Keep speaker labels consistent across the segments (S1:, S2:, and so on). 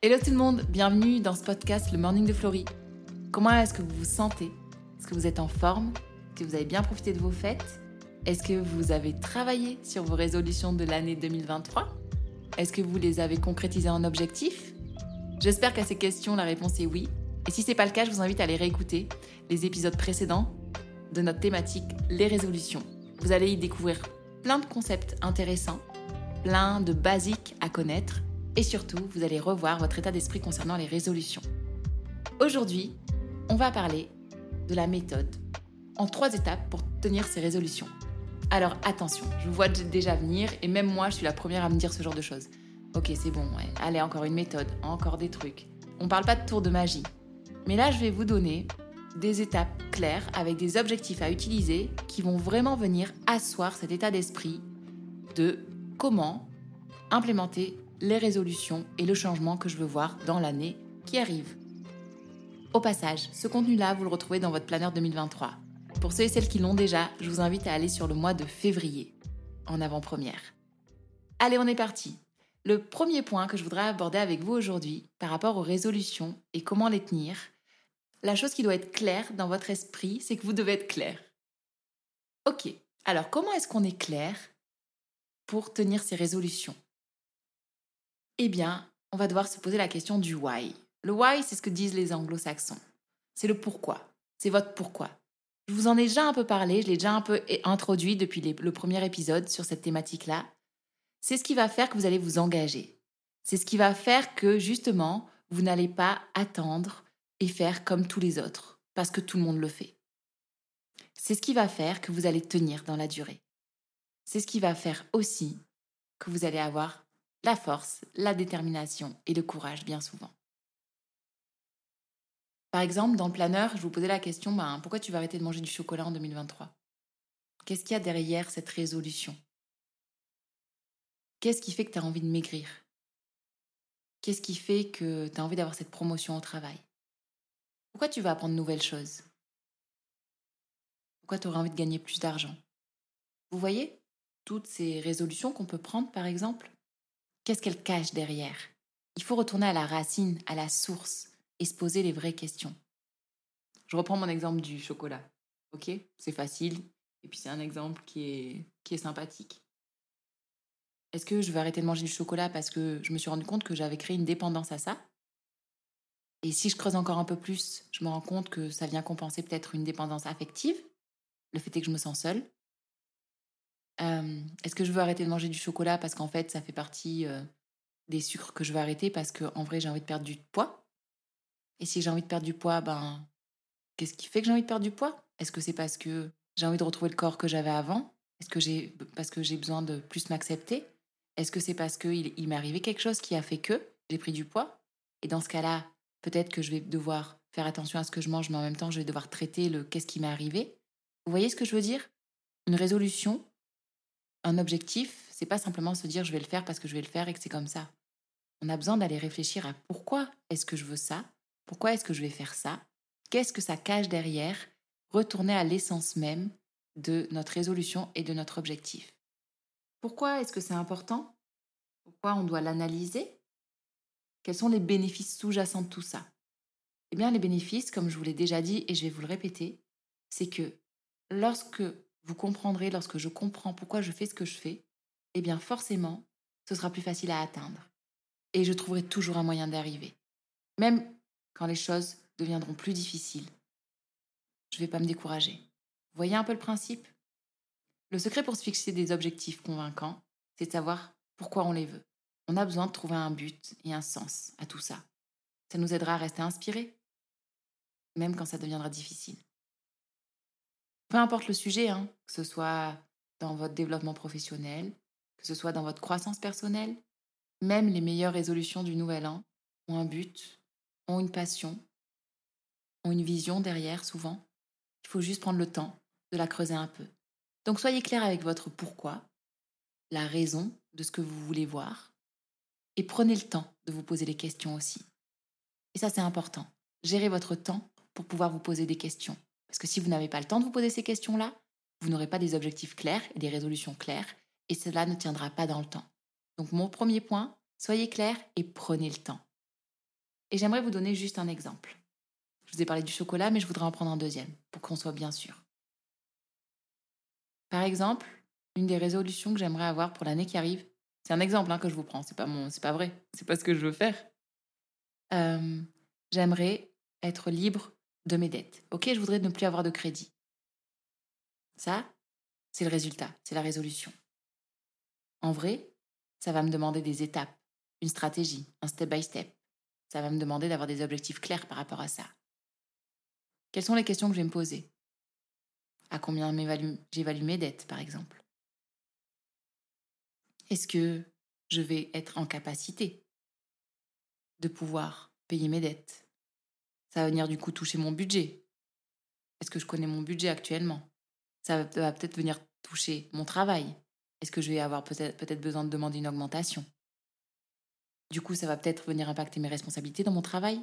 S1: Hello tout le monde, bienvenue dans ce podcast Le Morning de Florie. Comment est-ce que vous vous sentez? Est-ce que vous êtes en forme? Est-ce que vous avez bien profité de vos fêtes? Est-ce que vous avez travaillé sur vos résolutions de l'année 2023 Est-ce que vous les avez concrétisées en objectifs? J'espère qu'à ces questions, la réponse est oui. Et si ce n'est pas le cas, je vous invite à aller réécouter les épisodes précédents de notre thématique Les résolutions. Vous allez y découvrir plein de concepts intéressants, plein de basiques à connaître et surtout, vous allez revoir votre état d'esprit concernant les résolutions. Aujourd'hui, on va parler de la méthode en trois étapes pour tenir ces résolutions. Alors attention, je vous vois déjà venir et même moi, je suis la première à me dire ce genre de choses. Ok, c'est bon, allez, encore une méthode, encore des trucs. On parle pas de tour de magie. Mais là, je vais vous donner des étapes claires avec des objectifs à utiliser qui vont vraiment venir asseoir cet état d'esprit de comment implémenter les résolutions et le changement que je veux voir dans l'année qui arrive. Au passage, ce contenu-là, vous le retrouvez dans votre planeur 2023. Pour ceux et celles qui l'ont déjà, je vous invite à aller sur le mois de février, en avant-première. Allez, on est parti. Le premier point que je voudrais aborder avec vous aujourd'hui par rapport aux résolutions et comment les tenir, la chose qui doit être claire dans votre esprit, c'est que vous devez être clair. Ok, alors comment est-ce qu'on est clair pour tenir ces résolutions? Eh bien, on va devoir se poser la question du why. Le why, c'est ce que disent les anglo-saxons. C'est le pourquoi. C'est votre pourquoi. Je vous en ai déjà un peu parlé, je l'ai déjà un peu introduit depuis le premier épisode sur cette thématique-là. C'est ce qui va faire que vous allez vous engager. C'est ce qui va faire que, justement, vous n'allez pas attendre et faire comme tous les autres, parce que tout le monde le fait. C'est ce qui va faire que vous allez tenir dans la durée. C'est ce qui va faire aussi que vous allez avoir la force, la détermination et le courage bien souvent. Par exemple, dans le planeur, je vous posais la question, ben, pourquoi tu vas arrêter de manger du chocolat en 2023 Qu'est-ce qu'il y a derrière cette résolution? Qu'est-ce qui fait que tu as envie de maigrir? Qu'est-ce qui fait que tu as envie d'avoir cette promotion au travail? Pourquoi tu vas apprendre de nouvelles choses? Pourquoi tu aurais envie de gagner plus d'argent? Vous voyez toutes ces résolutions qu'on peut prendre, par exemple Qu'est-ce qu'elle cache derrière? Il faut retourner à la racine, à la source, et se poser les vraies questions. Je reprends mon exemple du chocolat. Ok C'est facile, et puis c'est un exemple qui est, sympathique. Est-ce que je vais arrêter de manger du chocolat parce que je me suis rendu compte que j'avais créé une dépendance à ça? Et si je creuse encore un peu plus, je me rends compte que ça vient compenser peut-être une dépendance affective. Le fait est que je me sens seule. Est-ce que je veux arrêter de manger du chocolat parce qu'en fait, ça fait partie des sucres que je veux arrêter parce qu'en vrai, j'ai envie de perdre du poids? Et si j'ai envie de perdre du poids, ben, qu'est-ce qui fait que j'ai envie de perdre du poids? Est-ce que c'est parce que j'ai envie de retrouver le corps que j'avais avant? Est-ce que j'ai parce que j'ai besoin de plus m'accepter? Est-ce que c'est parce qu'il il, m'est arrivé quelque chose qui a fait que j'ai pris du poids? Et dans ce cas-là, peut-être que je vais devoir faire attention à ce que je mange, mais en même temps, je vais devoir traiter le qu'est-ce qui m'est arrivé. Vous voyez ce que je veux dire? Une résolution, un objectif, c'est pas simplement se dire je vais le faire parce que je vais le faire et que c'est comme ça. On a besoin d'aller réfléchir à pourquoi est-ce que je veux ça? Pourquoi est-ce que je vais faire ça? Qu'est-ce que ça cache derrière? Retourner à l'essence même de notre résolution et de notre objectif. Pourquoi est-ce que c'est important? Pourquoi on doit l'analyser? Quels sont les bénéfices sous-jacents de tout ça? Eh bien, les bénéfices, comme je vous l'ai déjà dit et je vais vous le répéter, c'est que lorsque vous comprendrez lorsque je comprends pourquoi je fais ce que je fais, eh bien forcément, ce sera plus facile à atteindre. Et je trouverai toujours un moyen d'arriver. Même quand les choses deviendront plus difficiles, je ne vais pas me décourager. Vous voyez un peu le principe? Le secret pour se fixer des objectifs convaincants, c'est de savoir pourquoi on les veut. On a besoin de trouver un but et un sens à tout ça. Ça nous aidera à rester inspirés, même quand ça deviendra difficile. Peu importe le sujet, hein, que ce soit dans votre développement professionnel, que ce soit dans votre croissance personnelle, même les meilleures résolutions du nouvel an ont un but, ont une passion, ont une vision derrière souvent. Il faut juste prendre le temps de la creuser un peu. Donc soyez clair avec votre pourquoi, la raison de ce que vous voulez voir, et prenez le temps de vous poser les questions aussi. Et ça c'est important. Gérez votre temps pour pouvoir vous poser des questions. Parce que si vous n'avez pas le temps de vous poser ces questions-là, vous n'aurez pas des objectifs clairs et des résolutions claires, et cela ne tiendra pas dans le temps. Donc mon premier point, soyez clair et prenez le temps. Et j'aimerais vous donner juste un exemple. Je vous ai parlé du chocolat, mais je voudrais en prendre un deuxième, pour qu'on soit bien sûr. Par exemple, une des résolutions que j'aimerais avoir pour l'année qui arrive, c'est un exemple hein, que je vous prends, c'est pas mon, pas vrai, c'est pas ce que je veux faire. Euh, j'aimerais être libre de mes dettes. Ok, je voudrais ne plus avoir de crédit. Ça, c'est le résultat, c'est la résolution. En vrai, ça va me demander des étapes, une stratégie, un step by step. Ça va me demander d'avoir des objectifs clairs par rapport à ça. Quelles sont les questions que je vais me poser? À combien j'évalue mes dettes, par exemple? Est-ce que je vais être en capacité de pouvoir payer mes dettes? Ça va venir du coup toucher mon budget. Est-ce que je connais mon budget actuellement? Ça va peut-être venir toucher mon travail. Est-ce que je vais avoir peut-être peut besoin de demander une augmentation? Du coup, ça va peut-être venir impacter mes responsabilités dans mon travail?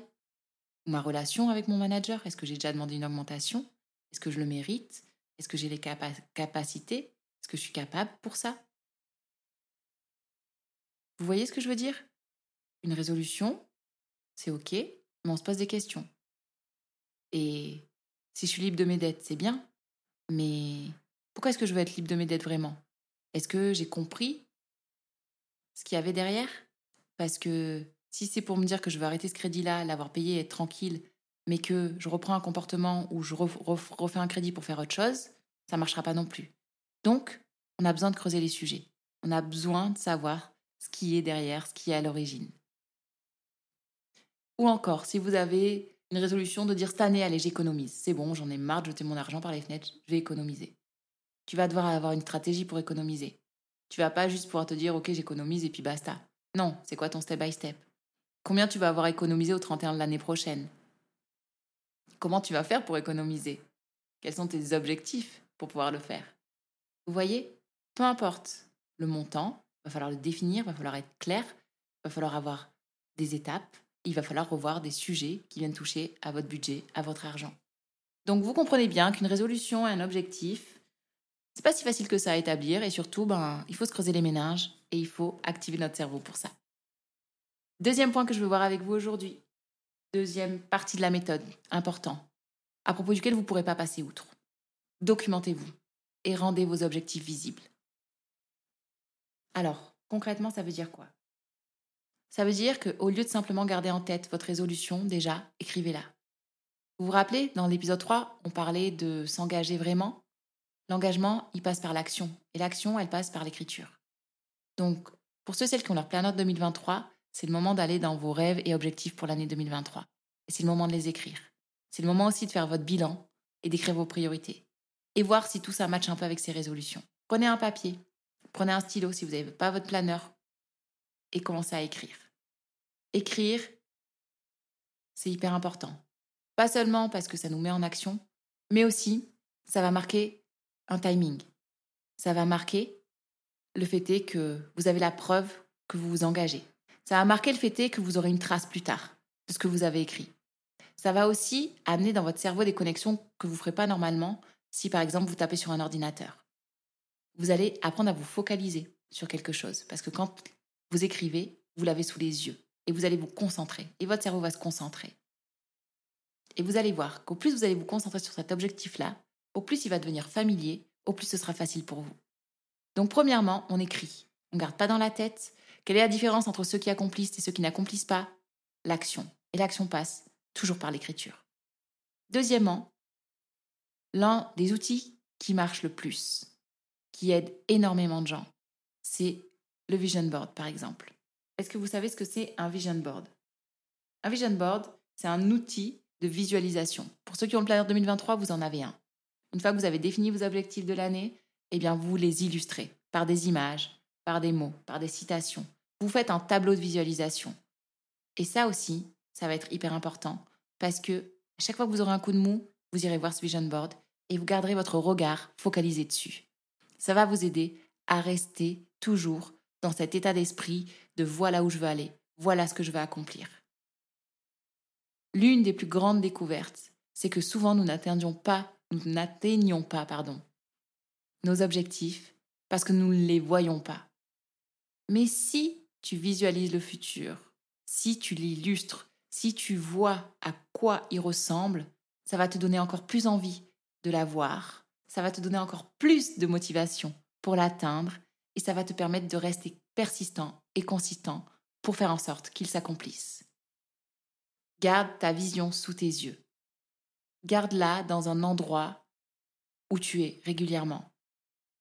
S1: Ou ma relation avec mon manager? Est-ce que j'ai déjà demandé une augmentation? Est-ce que je le mérite? Est-ce que j'ai les capacités? Est-ce que je suis capable pour ça? Vous voyez ce que je veux dire? Une résolution, c'est OK, mais on se pose des questions. Et si je suis libre de mes dettes, c'est bien, mais pourquoi est-ce que je veux être libre de mes dettes vraiment? Est-ce que j'ai compris ce qu'il y avait derrière? Parce que si c'est pour me dire que je veux arrêter ce crédit-là, l'avoir payé, être tranquille, mais que je reprends un comportement où je refais un crédit pour faire autre chose, ça ne marchera pas non plus. Donc, on a besoin de creuser les sujets. On a besoin de savoir ce qui est derrière, ce qui est à l'origine. Ou encore, si vous avez une résolution de dire cette année, allez, j'économise. C'est bon, j'en ai marre de jeter mon argent par les fenêtres, je vais économiser. Tu vas devoir avoir une stratégie pour économiser. Tu vas pas juste pouvoir te dire, ok, j'économise et puis basta. Non, c'est quoi ton step by step? Combien tu vas avoir économisé au 31 de l'année prochaine? Comment tu vas faire pour économiser? Quels sont tes objectifs pour pouvoir le faire? Vous voyez Peu importe le montant, va falloir le définir, va falloir être clair, va falloir avoir des étapes, il va falloir revoir des sujets qui viennent toucher à votre budget, à votre argent. Donc vous comprenez bien qu'une résolution, un objectif, c'est pas si facile que ça à établir et surtout, ben, il faut se creuser les méninges et il faut activer notre cerveau pour ça. Deuxième point que je veux voir avec vous aujourd'hui. Deuxième partie de la méthode, important, à propos duquel vous ne pourrez pas passer outre. Documentez-vous et rendez vos objectifs visibles. Alors, concrètement, ça veut dire quoi? Ça veut dire qu'au lieu de simplement garder en tête votre résolution, déjà, écrivez-la. Vous vous rappelez, dans l'épisode 3, on parlait de s'engager vraiment? L'engagement, il passe par l'action. Et l'action, elle passe par l'écriture. Donc, pour ceux et celles qui ont leur planète 2023, c'est le moment d'aller dans vos rêves et objectifs pour l'année 2023. Et c'est le moment de les écrire. C'est le moment aussi de faire votre bilan et d'écrire vos priorités. Et voir si tout ça matche un peu avec ces résolutions. Prenez un papier, prenez un stylo si vous n'avez pas votre planeur et commencez à écrire. Écrire, c'est hyper important. Pas seulement parce que ça nous met en action, mais aussi ça va marquer un timing. Ça va marquer le fait est que vous avez la preuve que vous vous engagez. Ça va marquer le fait est que vous aurez une trace plus tard de ce que vous avez écrit. Ça va aussi amener dans votre cerveau des connexions que vous ne ferez pas normalement si par exemple vous tapez sur un ordinateur. Vous allez apprendre à vous focaliser sur quelque chose parce que quand vous écrivez, vous l'avez sous les yeux et vous allez vous concentrer et votre cerveau va se concentrer. Et vous allez voir qu'au plus vous allez vous concentrer sur cet objectif-là, au plus il va devenir familier, au plus ce sera facile pour vous. Donc premièrement, on écrit. On ne garde pas dans la tête. Quelle est la différence entre ceux qui accomplissent et ceux qui n'accomplissent pas L'action. Et l'action passe toujours par l'écriture. Deuxièmement, l'un des outils qui marche le plus, qui aide énormément de gens, c'est le vision board, par exemple. Est-ce que vous savez ce que c'est un vision board? Un vision board, c'est un outil de visualisation. Pour ceux qui ont le planeur 2023, vous en avez un. Une fois que vous avez défini vos objectifs de l'année, eh bien, vous les illustrez par des images, par des mots, par des citations. Vous faites un tableau de visualisation. Et ça aussi, ça va être hyper important parce que chaque fois que vous aurez un coup de mou, vous irez voir ce vision board et vous garderez votre regard focalisé dessus. Ça va vous aider à rester toujours dans cet état d'esprit de voilà où je veux aller, voilà ce que je veux accomplir. L'une des plus grandes découvertes, c'est que souvent nous n'attendions pas nous n'atteignons pas pardon, nos objectifs parce que nous ne les voyons pas. Mais si tu visualises le futur, si tu l'illustres, si tu vois à quoi il ressemble, ça va te donner encore plus envie de l'avoir, ça va te donner encore plus de motivation pour l'atteindre et ça va te permettre de rester persistant et consistant pour faire en sorte qu'il s'accomplisse. Garde ta vision sous tes yeux. Garde-la dans un endroit où tu es régulièrement.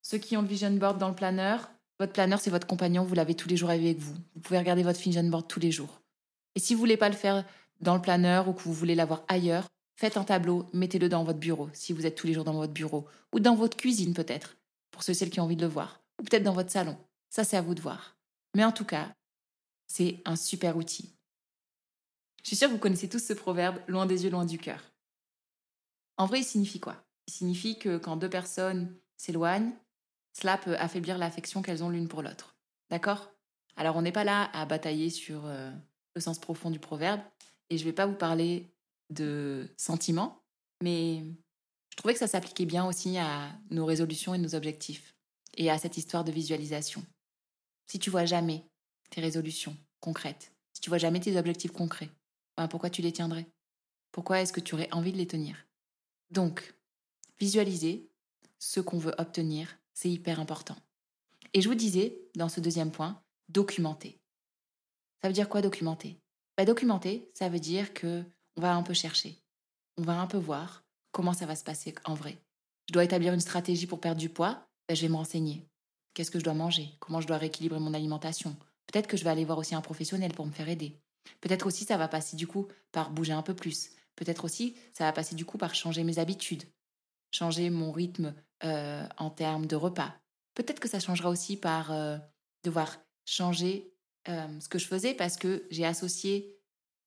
S1: Ceux qui ont le vision board dans le planeur, votre planeur, c'est votre compagnon, vous l'avez tous les jours avec vous. Vous pouvez regarder votre vision board tous les jours. Et si vous voulez pas le faire dans le planeur ou que vous voulez l'avoir ailleurs, faites un tableau, mettez-le dans votre bureau, si vous êtes tous les jours dans votre bureau, ou dans votre cuisine peut-être, pour ceux et celles qui ont envie de le voir, ou peut-être dans votre salon. Ça, c'est à vous de voir. Mais en tout cas, c'est un super outil. Je suis sûre que vous connaissez tous ce proverbe, loin des yeux, loin du cœur. En vrai, il signifie quoi? Il signifie que quand deux personnes s'éloignent, cela peut affaiblir l'affection qu'elles ont l'une pour l'autre. D'accord? Alors on n'est pas là à batailler sur euh, le sens profond du proverbe, et je ne vais pas vous parler de sentiments, mais je trouvais que ça s'appliquait bien aussi à nos résolutions et nos objectifs, et à cette histoire de visualisation. Si tu vois jamais tes résolutions concrètes, si tu vois jamais tes objectifs concrets, ben pourquoi tu les tiendrais? Pourquoi est-ce que tu aurais envie de les tenir? Donc, visualiser ce qu'on veut obtenir c'est hyper important. Et je vous disais, dans ce deuxième point, documenter. Ça veut dire quoi documenter? Bah, Documenter, ça veut dire que on va un peu chercher. On va un peu voir comment ça va se passer en vrai. Je dois établir une stratégie pour perdre du poids, bah, je vais me renseigner. Qu'est-ce que je dois manger? Comment je dois rééquilibrer mon alimentation? Peut-être que je vais aller voir aussi un professionnel pour me faire aider. Peut-être aussi ça va passer du coup par bouger un peu plus. Peut-être aussi ça va passer du coup par changer mes habitudes, changer mon rythme euh, en termes de repas. Peut-être que ça changera aussi par euh, devoir changer euh, ce que je faisais parce que j'ai associé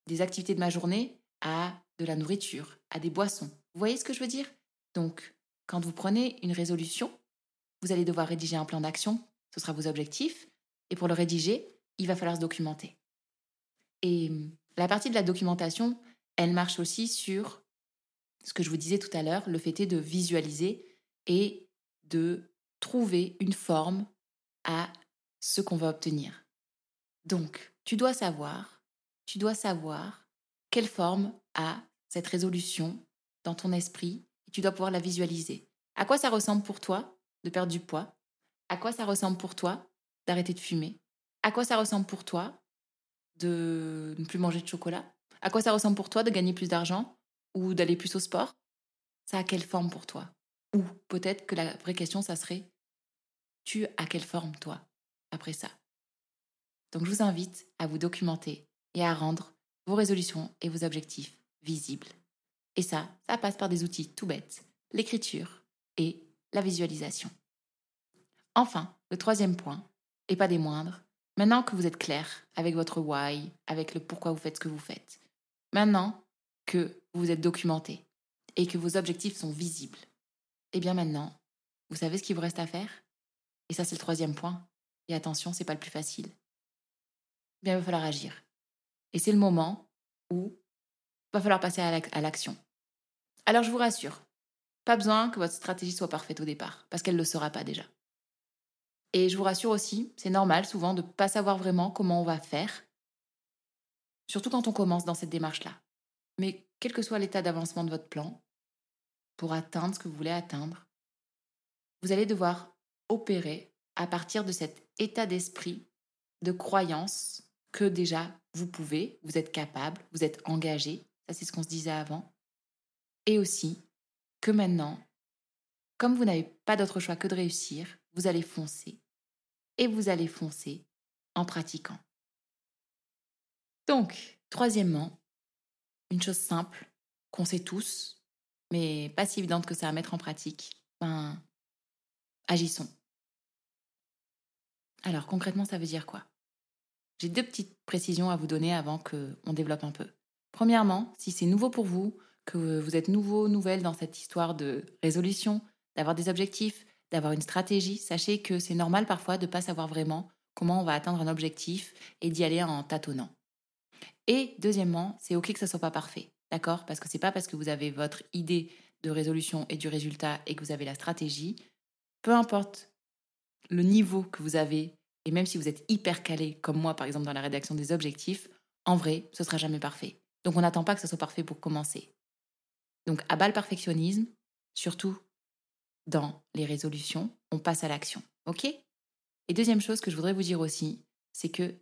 S1: des activités de ma journée à de la nourriture, à des boissons. Vous voyez ce que je veux dire? Donc, quand vous prenez une résolution, vous allez devoir rédiger un plan d'action, ce sera vos objectifs, et pour le rédiger, il va falloir se documenter. Et la partie de la documentation, elle marche aussi sur ce que je vous disais tout à l'heure, le fait est de visualiser et de trouver une forme à ce qu'on va obtenir. Donc, tu dois savoir, tu dois savoir quelle forme a cette résolution dans ton esprit et tu dois pouvoir la visualiser. À quoi ça ressemble pour toi de perdre du poids. À quoi ça ressemble pour toi d'arrêter de fumer? À quoi ça ressemble pour toi de ne plus manger de chocolat? À quoi ça ressemble pour toi de gagner plus d'argent ou d'aller plus au sport? Ça a quelle forme pour toi? Ou peut-être que la vraie question, ça serait tu as quelle forme, toi, après ça? Donc je vous invite à vous documenter et à rendre vos résolutions et vos objectifs visibles. Et ça, ça passe par des outils tout bêtes, l'écriture et la visualisation. Enfin, le troisième point, et pas des moindres, maintenant que vous êtes clair avec votre why, avec le pourquoi vous faites ce que vous faites, maintenant que vous êtes documenté et que vos objectifs sont visibles, et eh bien maintenant, vous savez ce qu'il vous reste à faire? Et ça, c'est le troisième point. Et attention, c'est pas le plus facile. Eh bien, il va falloir agir. Et c'est le moment où il va falloir passer à l'action. Alors, je vous rassure, pas besoin que votre stratégie soit parfaite au départ, parce qu'elle ne le sera pas déjà. Et je vous rassure aussi, c'est normal souvent de ne pas savoir vraiment comment on va faire, surtout quand on commence dans cette démarche-là. Mais quel que soit l'état d'avancement de votre plan, pour atteindre ce que vous voulez atteindre, vous allez devoir opérer à partir de cet état d'esprit de croyance que déjà vous pouvez, vous êtes capable, vous êtes engagé, ça c'est ce qu'on se disait avant, et aussi que maintenant, comme vous n'avez pas d'autre choix que de réussir, vous allez foncer. Et vous allez foncer en pratiquant. Donc, troisièmement, une chose simple qu'on sait tous, mais pas si évidente que ça à mettre en pratique, ben, agissons. Alors concrètement, ça veut dire quoi? J'ai deux petites précisions à vous donner avant qu'on développe un peu. Premièrement, si c'est nouveau pour vous, que vous êtes nouveau, nouvelle dans cette histoire de résolution, d'avoir des objectifs, d'avoir une stratégie, sachez que c'est normal parfois de ne pas savoir vraiment comment on va atteindre un objectif et d'y aller en tâtonnant. Et deuxièmement, c'est ok que ça soit pas parfait. D'accord? Parce que c'est pas parce que vous avez votre idée de résolution et du résultat et que vous avez la stratégie, peu importe le niveau que vous avez, et même si vous êtes hyper calé, comme moi par exemple dans la rédaction des objectifs, en vrai, ce sera jamais parfait. Donc on n'attend pas que ça soit parfait pour commencer. Donc à bas le perfectionnisme, surtout dans les résolutions, on passe à l'action. OK? Et deuxième chose que je voudrais vous dire aussi, c'est que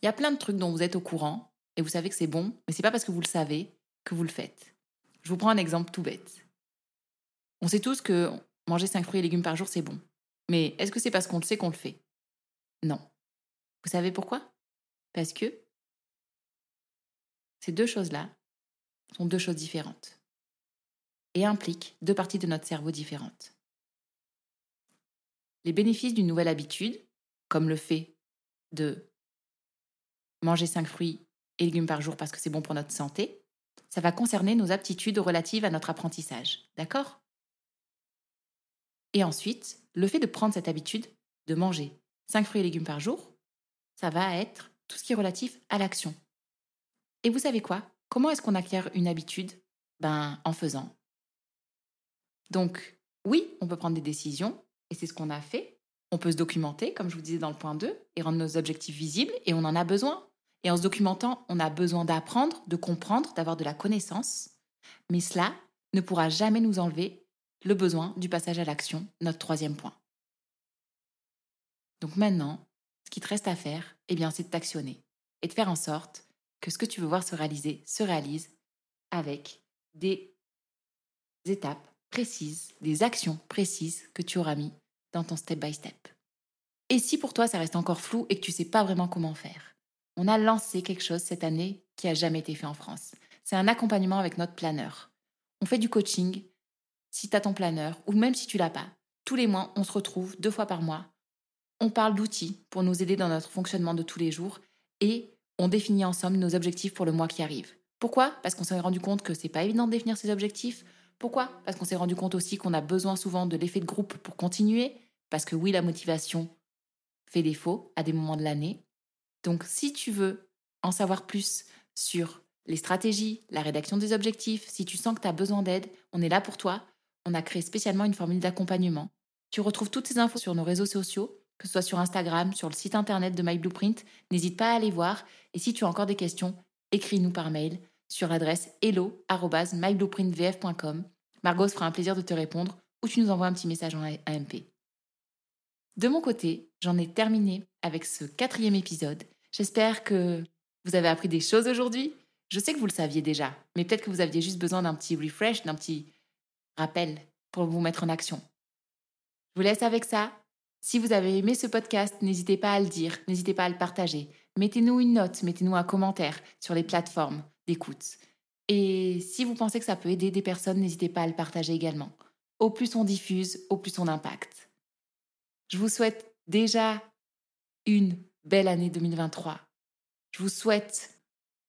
S1: il y a plein de trucs dont vous êtes au courant et vous savez que c'est bon, mais c'est pas parce que vous le savez que vous le faites. Je vous prends un exemple tout bête. On sait tous que manger 5 fruits et légumes par jour, c'est bon. Mais est-ce que c'est parce qu'on le sait qu'on le fait? Non. Vous savez pourquoi? Parce que ces deux choses-là sont deux choses différentes et impliquent deux parties de notre cerveau différentes. Les bénéfices d'une nouvelle habitude, comme le fait de manger 5 fruits et légumes par jour parce que c'est bon pour notre santé, ça va concerner nos aptitudes relatives à notre apprentissage. D'accord? Et ensuite, le fait de prendre cette habitude de manger 5 fruits et légumes par jour, ça va être tout ce qui est relatif à l'action. Et vous savez quoi? Comment est-ce qu'on acquiert une habitude? Ben, en faisant. Donc, oui, on peut prendre des décisions, et c'est ce qu'on a fait. On peut se documenter, comme je vous disais dans le point 2, et rendre nos objectifs visibles, et on en a besoin. Et en se documentant, on a besoin d'apprendre, de comprendre, d'avoir de la connaissance. Mais cela ne pourra jamais nous enlever le besoin du passage à l'action, notre troisième point. Donc maintenant, ce qui te reste à faire, eh bien, c'est de t'actionner et de faire en sorte que ce que tu veux voir se réaliser se réalise avec des étapes précises, des actions précises que tu auras mis dans ton step by step. Et si pour toi ça reste encore flou et que tu sais pas vraiment comment faire, on a lancé quelque chose cette année qui a jamais été fait en France. C'est un accompagnement avec notre planeur. On fait du coaching si tu as ton planeur ou même si tu l'as pas. Tous les mois, on se retrouve deux fois par mois. On parle d'outils pour nous aider dans notre fonctionnement de tous les jours et on définit ensemble nos objectifs pour le mois qui arrive. Pourquoi? Parce qu'on s'est rendu compte que c'est pas évident de définir ses objectifs. Pourquoi? Parce qu'on s'est rendu compte aussi qu'on a besoin souvent de l'effet de groupe pour continuer. Parce que oui, la motivation fait défaut à des moments de l'année. Donc si tu veux en savoir plus sur les stratégies, la rédaction des objectifs, si tu sens que tu as besoin d'aide, on est là pour toi. On a créé spécialement une formule d'accompagnement. Tu retrouves toutes ces infos sur nos réseaux sociaux que ce soit sur Instagram, sur le site internet de My Blueprint. N'hésite pas à aller voir. Et si tu as encore des questions, écris-nous par mail sur l'adresse hello.myblueprintvf.com. Margot se fera un plaisir de te répondre ou tu nous envoies un petit message en AMP. De mon côté, j'en ai terminé avec ce quatrième épisode. J'espère que vous avez appris des choses aujourd'hui. Je sais que vous le saviez déjà, mais peut-être que vous aviez juste besoin d'un petit refresh, d'un petit rappel pour vous mettre en action. Je vous laisse avec ça. Si vous avez aimé ce podcast, n'hésitez pas à le dire, n'hésitez pas à le partager. Mettez-nous une note, mettez-nous un commentaire sur les plateformes d'écoute. Et si vous pensez que ça peut aider des personnes, n'hésitez pas à le partager également. Au plus on diffuse, au plus on impacte. Je vous souhaite déjà une belle année 2023. Je vous souhaite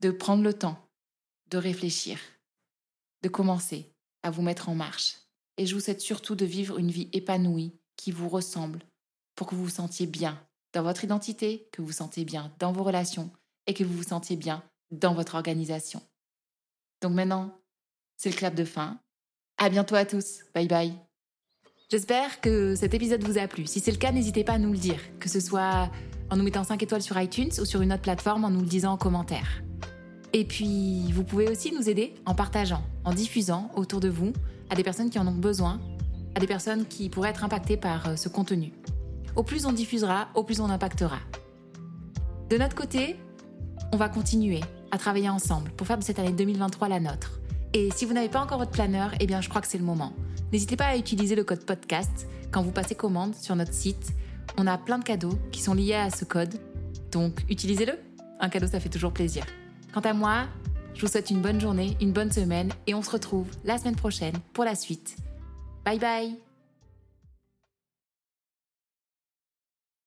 S1: de prendre le temps de réfléchir, de commencer à vous mettre en marche. Et je vous souhaite surtout de vivre une vie épanouie qui vous ressemble, pour que vous vous sentiez bien dans votre identité, que vous vous sentiez bien dans vos relations et que vous vous sentiez bien dans votre organisation. Donc maintenant, c'est le clap de fin. À bientôt à tous. Bye bye. J'espère que cet épisode vous a plu. Si c'est le cas, n'hésitez pas à nous le dire, que ce soit en nous mettant 5 étoiles sur iTunes ou sur une autre plateforme en nous le disant en commentaire. Et puis, vous pouvez aussi nous aider en partageant, en diffusant autour de vous à des personnes qui en ont besoin, à des personnes qui pourraient être impactées par euh, ce contenu. Au plus on diffusera, au plus on impactera. De notre côté, on va continuer à travailler ensemble pour faire de cette année 2023 la nôtre. Et si vous n'avez pas encore votre planeur, eh bien je crois que c'est le moment. N'hésitez pas à utiliser le code podcast quand vous passez commande sur notre site. On a plein de cadeaux qui sont liés à ce code, donc utilisez-le. Un cadeau, ça fait toujours plaisir. Quant à moi, je vous souhaite une bonne journée, une bonne semaine et on se retrouve la semaine prochaine pour la suite. Bye bye